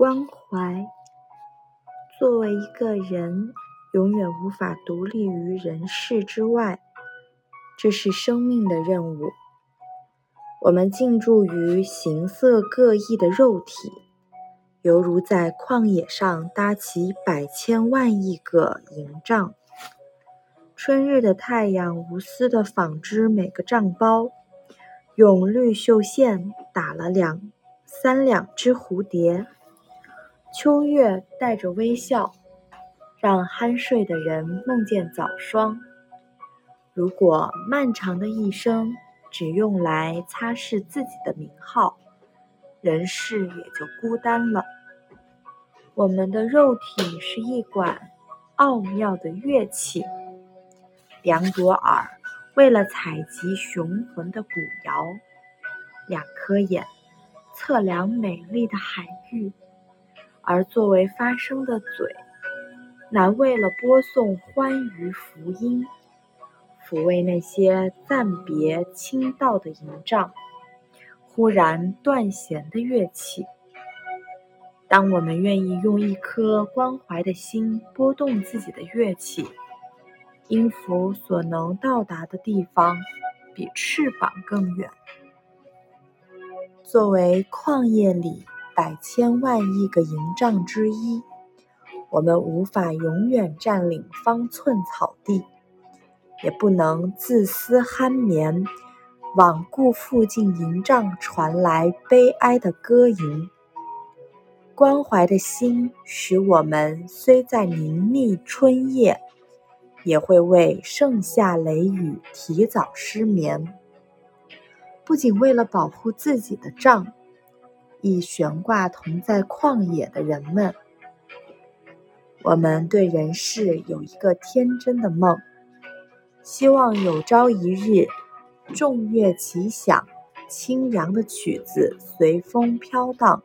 关怀。作为一个人，永远无法独立于人世之外，这是生命的任务。我们进驻于形色各异的肉体，犹如在旷野上搭起百千万亿个营帐。春日的太阳无私地纺织每个帐包，用绿绣线打了两三两只蝴蝶。秋月带着微笑，让酣睡的人梦见早霜。如果漫长的一生只用来擦拭自己的名号，人世也就孤单了。我们的肉体是一管奥妙的乐器，两朵耳为了采集雄浑的古谣，两颗眼测量美丽的海域。而作为发声的嘴，乃为了播送欢愉福音，抚慰那些暂别倾倒的营帐，忽然断弦的乐器。当我们愿意用一颗关怀的心拨动自己的乐器，音符所能到达的地方，比翅膀更远。作为旷野里。百千万亿个营帐之一，我们无法永远占领方寸草地，也不能自私酣眠，罔顾附近营帐传来悲哀的歌吟。关怀的心使我们虽在宁谧春夜，也会为盛夏雷雨提早失眠。不仅为了保护自己的帐。亦悬挂同在旷野的人们，我们对人世有一个天真的梦，希望有朝一日，众乐齐响，清扬的曲子随风飘荡，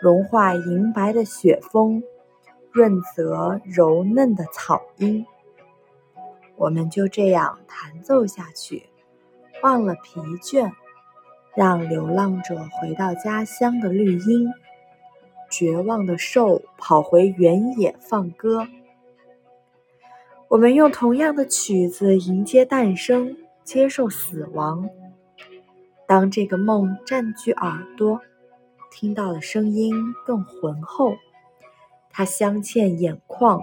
融化银白的雪峰，润泽柔嫩的草音。我们就这样弹奏下去，忘了疲倦。让流浪者回到家乡的绿荫，绝望的兽跑回原野放歌。我们用同样的曲子迎接诞生，接受死亡。当这个梦占据耳朵，听到的声音更浑厚，它镶嵌眼眶，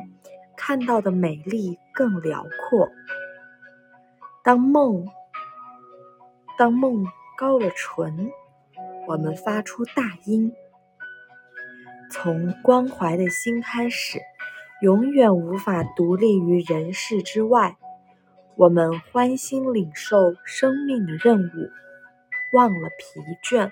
看到的美丽更辽阔。当梦，当梦。高了唇，我们发出大音。从关怀的心开始，永远无法独立于人世之外。我们欢欣领受生命的任务，忘了疲倦。